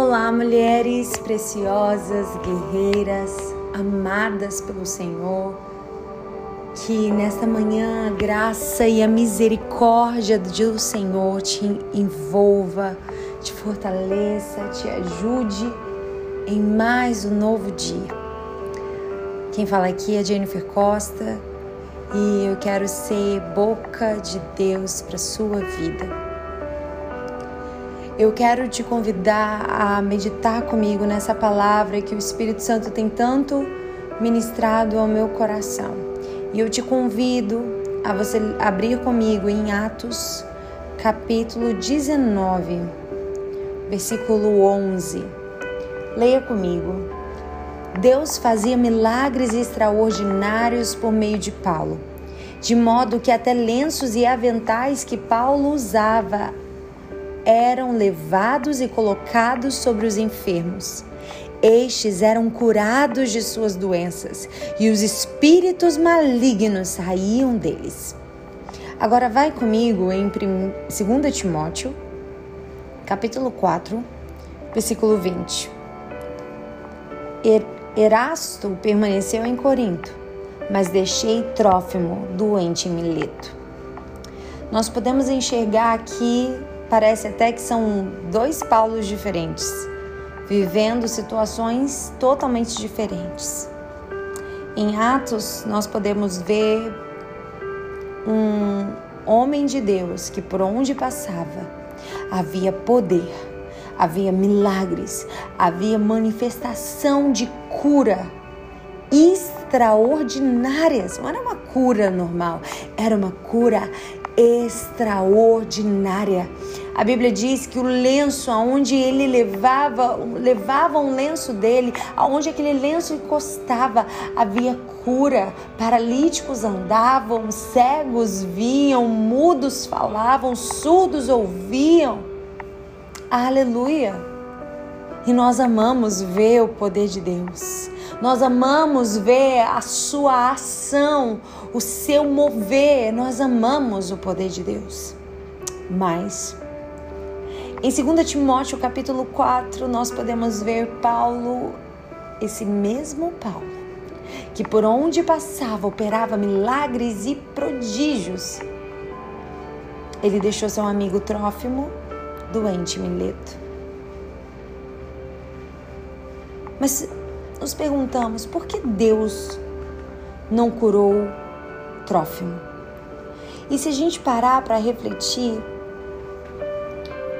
Olá, mulheres preciosas, guerreiras, amadas pelo Senhor. Que nesta manhã a graça e a misericórdia do Senhor te envolva, te fortaleça, te ajude em mais um novo dia. Quem fala aqui é Jennifer Costa e eu quero ser boca de Deus para sua vida. Eu quero te convidar a meditar comigo nessa palavra que o Espírito Santo tem tanto ministrado ao meu coração. E eu te convido a você abrir comigo em Atos, capítulo 19, versículo 11. Leia comigo. Deus fazia milagres extraordinários por meio de Paulo, de modo que até lenços e aventais que Paulo usava eram levados e colocados sobre os enfermos. Estes eram curados de suas doenças e os espíritos malignos saíam deles. Agora vai comigo em 2 Timóteo, capítulo 4, versículo 20. Erasto permaneceu em Corinto, mas deixei Trófimo doente em Mileto. Nós podemos enxergar aqui Parece até que são dois Paulos diferentes, vivendo situações totalmente diferentes. Em Atos, nós podemos ver um homem de Deus que por onde passava havia poder, havia milagres, havia manifestação de cura extraordinárias. Não era uma cura normal, era uma cura extraordinária. A Bíblia diz que o lenço aonde ele levava, levava um lenço dele, aonde aquele lenço encostava, havia cura. Paralíticos andavam, cegos viam, mudos falavam, surdos ouviam. Aleluia! E nós amamos ver o poder de Deus. Nós amamos ver a sua ação, o seu mover. Nós amamos o poder de Deus. Mas em 2 Timóteo capítulo 4, nós podemos ver Paulo, esse mesmo Paulo, que por onde passava operava milagres e prodígios. Ele deixou seu amigo Trófimo doente em Mileto. Mas nos perguntamos por que Deus não curou Trófimo. E se a gente parar para refletir,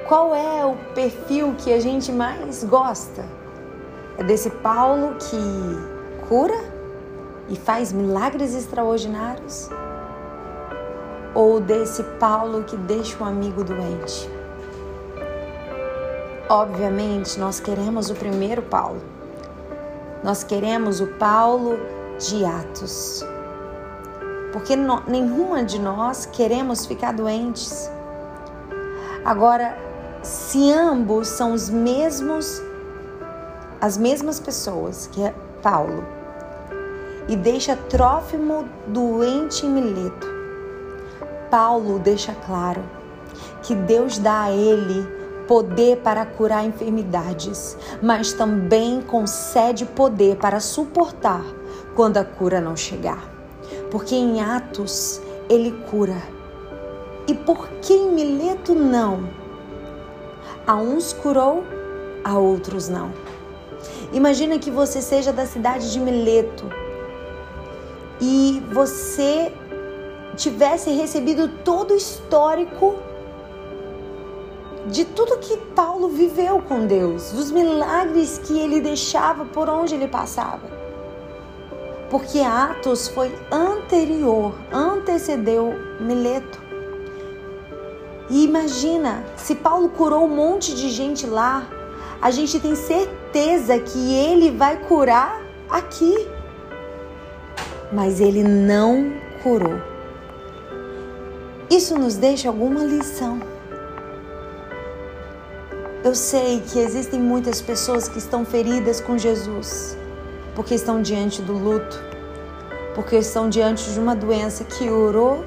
qual é o perfil que a gente mais gosta? É desse Paulo que cura e faz milagres extraordinários? Ou desse Paulo que deixa um amigo doente? Obviamente, nós queremos o primeiro Paulo nós queremos o Paulo de Atos. Porque no, nenhuma de nós queremos ficar doentes. Agora, se ambos são os mesmos, as mesmas pessoas que é Paulo, e deixa Trófimo doente em Mileto, Paulo deixa claro que Deus dá a ele poder para curar enfermidades, mas também concede poder para suportar quando a cura não chegar. Porque em Atos ele cura. E por que em Mileto não? A uns curou, a outros não. Imagina que você seja da cidade de Mileto e você tivesse recebido todo o histórico de tudo que Paulo viveu com Deus, dos milagres que ele deixava por onde ele passava. Porque Atos foi anterior, antecedeu Mileto. E imagina, se Paulo curou um monte de gente lá, a gente tem certeza que ele vai curar aqui. Mas ele não curou. Isso nos deixa alguma lição. Eu sei que existem muitas pessoas que estão feridas com Jesus, porque estão diante do luto, porque estão diante de uma doença que orou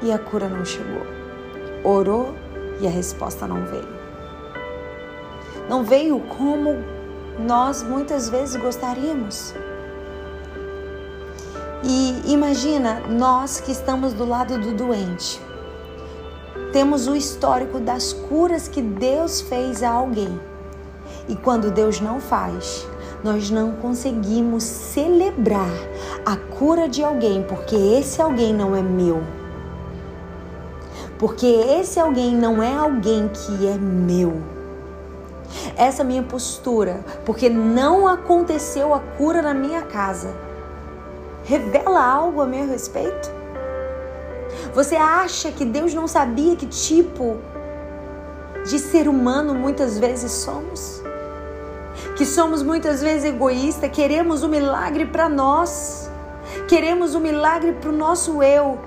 e a cura não chegou. Orou e a resposta não veio. não veio como nós muitas vezes gostaríamos. E imagina nós que estamos do lado do doente. Temos o histórico das curas que Deus fez a alguém. E quando Deus não faz, nós não conseguimos celebrar a cura de alguém, porque esse alguém não é meu. Porque esse alguém não é alguém que é meu. Essa minha postura, porque não aconteceu a cura na minha casa revela algo a meu respeito? Você acha que Deus não sabia que tipo de ser humano muitas vezes somos? Que somos muitas vezes egoístas, queremos o um milagre para nós, queremos o um milagre para o nosso eu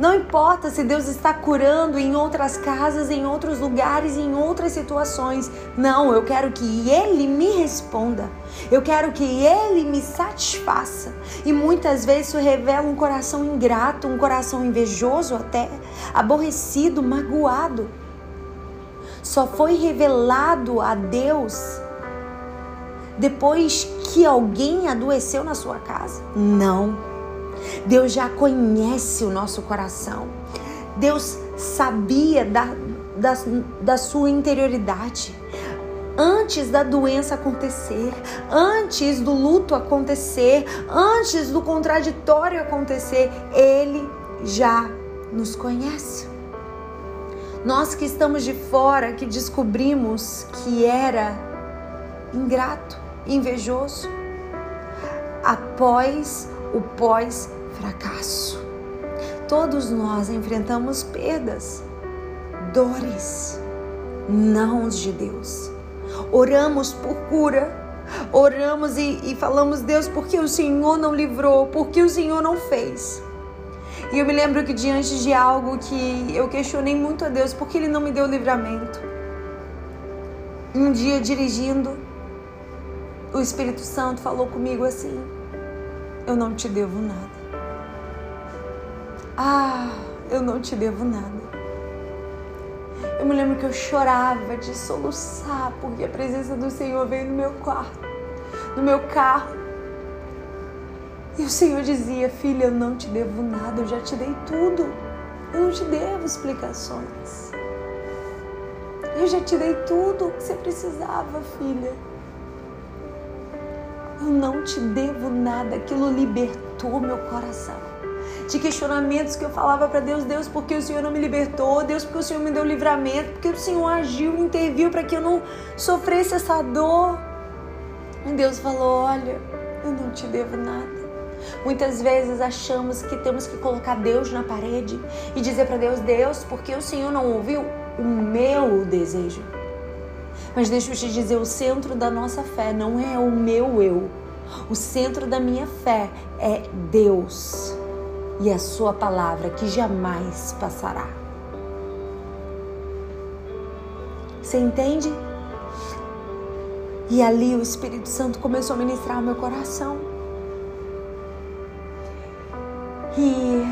Não importa se Deus está curando em outras casas, em outros lugares, em outras situações. Não, eu quero que Ele me responda. Eu quero que Ele me satisfaça. E muitas vezes isso revela um coração ingrato, um coração invejoso até, aborrecido, magoado. Só foi revelado a Deus depois que alguém adoeceu na sua casa? Não. Deus já conhece o nosso coração. Deus sabia da, da, da sua interioridade. Antes da doença acontecer, antes do luto acontecer, antes do contraditório acontecer, Ele já nos conhece. Nós que estamos de fora, que descobrimos que era ingrato, invejoso, após o pós-fracasso. Todos nós enfrentamos perdas, dores, não de Deus. Oramos por cura, oramos e, e falamos, Deus, porque o Senhor não livrou, porque o Senhor não fez. E eu me lembro que diante de algo que eu questionei muito a Deus, porque Ele não me deu livramento. Um dia dirigindo, o Espírito Santo falou comigo assim: eu não te devo nada. Ah, eu não te devo nada. Eu me lembro que eu chorava de soluçar porque a presença do Senhor veio no meu quarto, no meu carro. E o Senhor dizia: Filha, eu não te devo nada, eu já te dei tudo. Eu não te devo explicações. Eu já te dei tudo o que você precisava, filha. Eu não te devo nada. Aquilo libertou meu coração. De questionamentos que eu falava para Deus, Deus, porque o Senhor não me libertou? Deus, porque o Senhor me deu livramento? Porque o Senhor agiu, interviu para que eu não sofresse essa dor? E Deus falou: Olha, eu não te devo nada. Muitas vezes achamos que temos que colocar Deus na parede e dizer para Deus: Deus, porque o Senhor não ouviu o meu desejo? Mas deixa eu te dizer, o centro da nossa fé não é o meu eu. O centro da minha fé é Deus e a sua palavra que jamais passará. Você entende? E ali o Espírito Santo começou a ministrar o meu coração. E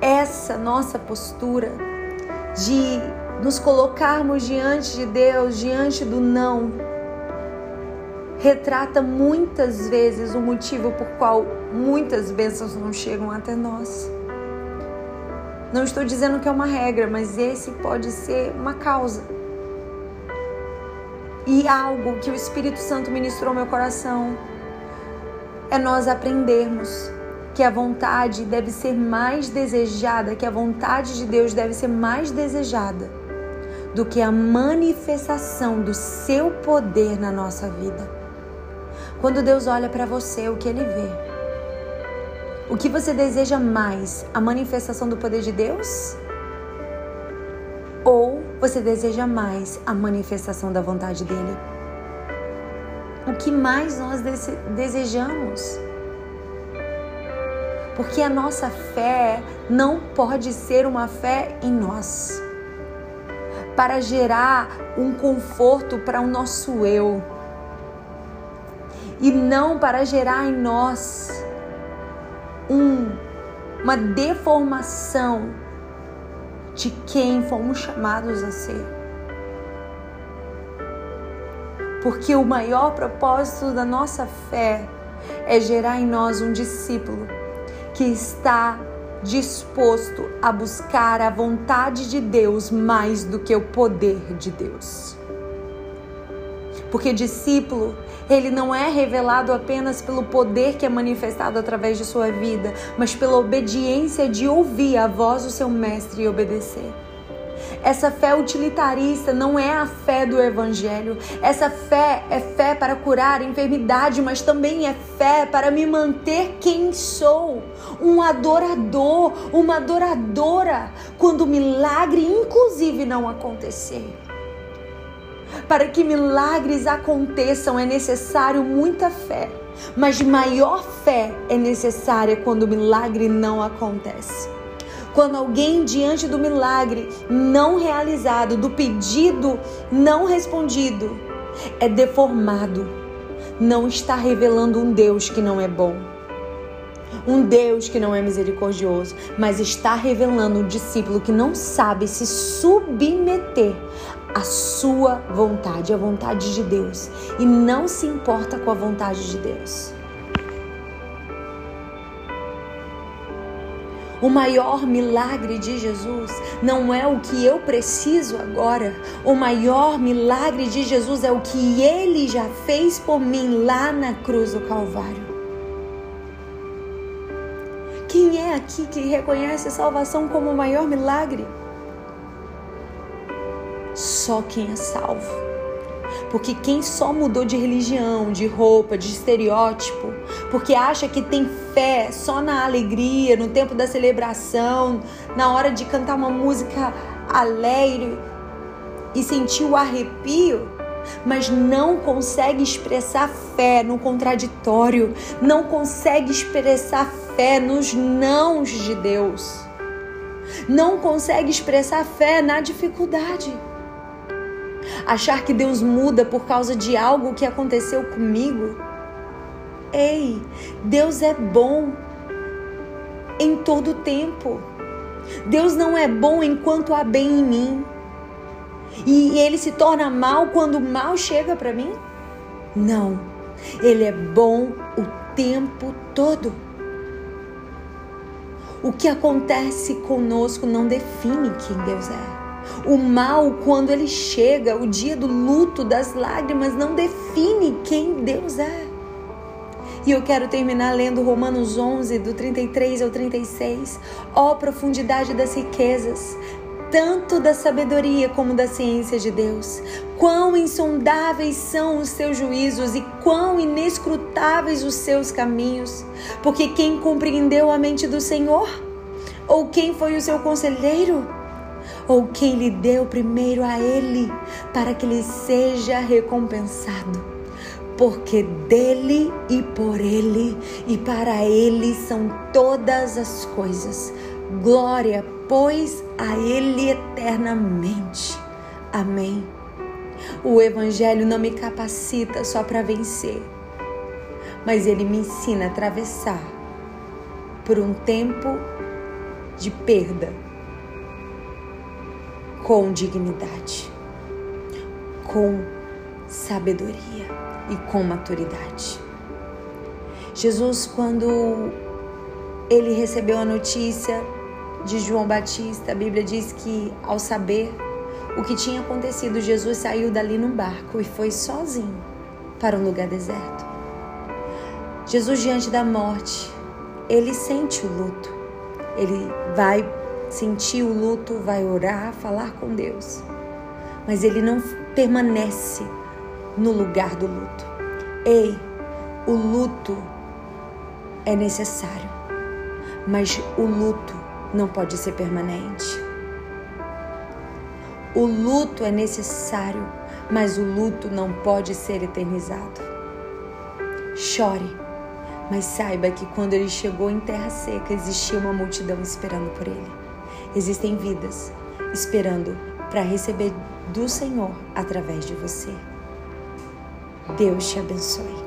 essa nossa postura de nos colocarmos diante de Deus, diante do não, retrata muitas vezes o motivo por qual muitas bênçãos não chegam até nós. Não estou dizendo que é uma regra, mas esse pode ser uma causa. E algo que o Espírito Santo ministrou ao meu coração é nós aprendermos que a vontade deve ser mais desejada, que a vontade de Deus deve ser mais desejada do que a manifestação do seu poder na nossa vida. Quando Deus olha para você, o que ele vê? O que você deseja mais? A manifestação do poder de Deus? Ou você deseja mais a manifestação da vontade dele? O que mais nós desejamos? Porque a nossa fé não pode ser uma fé em nós. Para gerar um conforto para o nosso eu. E não para gerar em nós um, uma deformação de quem fomos chamados a ser. Porque o maior propósito da nossa fé é gerar em nós um discípulo que está disposto a buscar a vontade de Deus mais do que o poder de Deus. Porque discípulo, ele não é revelado apenas pelo poder que é manifestado através de sua vida, mas pela obediência de ouvir a voz do seu mestre e obedecer. Essa fé utilitarista não é a fé do Evangelho. Essa fé é fé para curar enfermidade, mas também é fé para me manter quem sou. Um adorador, uma adoradora, quando o milagre, inclusive, não acontecer. Para que milagres aconteçam é necessário muita fé, mas maior fé é necessária quando o milagre não acontece. Quando alguém, diante do milagre não realizado, do pedido não respondido, é deformado, não está revelando um Deus que não é bom. Um Deus que não é misericordioso, mas está revelando um discípulo que não sabe se submeter à sua vontade, à vontade de Deus, e não se importa com a vontade de Deus. O maior milagre de Jesus não é o que eu preciso agora. O maior milagre de Jesus é o que ele já fez por mim lá na cruz do Calvário. Quem é aqui que reconhece a salvação como o maior milagre? Só quem é salvo. Porque quem só mudou de religião, de roupa, de estereótipo, porque acha que tem fé só na alegria, no tempo da celebração, na hora de cantar uma música alegre e sentir o arrepio, mas não consegue expressar fé no contraditório, não consegue expressar fé nos nãos de Deus, não consegue expressar fé na dificuldade achar que Deus muda por causa de algo que aconteceu comigo. Ei, Deus é bom em todo tempo. Deus não é bom enquanto há bem em mim. E ele se torna mal quando o mal chega para mim? Não. Ele é bom o tempo todo. O que acontece conosco não define quem Deus é. O mal, quando ele chega, o dia do luto, das lágrimas, não define quem Deus é. E eu quero terminar lendo Romanos 11, do 33 ao 36. Ó oh, profundidade das riquezas, tanto da sabedoria como da ciência de Deus. Quão insondáveis são os seus juízos e quão inescrutáveis os seus caminhos. Porque quem compreendeu a mente do Senhor? Ou quem foi o seu conselheiro? Ou quem lhe deu primeiro a ele, para que lhe seja recompensado. Porque dele e por ele e para ele são todas as coisas. Glória, pois, a ele eternamente. Amém. O Evangelho não me capacita só para vencer, mas ele me ensina a atravessar por um tempo de perda com dignidade, com sabedoria e com maturidade. Jesus, quando ele recebeu a notícia de João Batista, a Bíblia diz que ao saber o que tinha acontecido, Jesus saiu dali num barco e foi sozinho para um lugar deserto. Jesus, diante da morte, ele sente o luto. Ele vai sentir o luto, vai orar, falar com Deus. Mas ele não permanece no lugar do luto. Ei, o luto é necessário, mas o luto não pode ser permanente. O luto é necessário, mas o luto não pode ser eternizado. Chore, mas saiba que quando ele chegou em terra seca, existia uma multidão esperando por ele. Existem vidas esperando para receber do Senhor através de você. Deus te abençoe.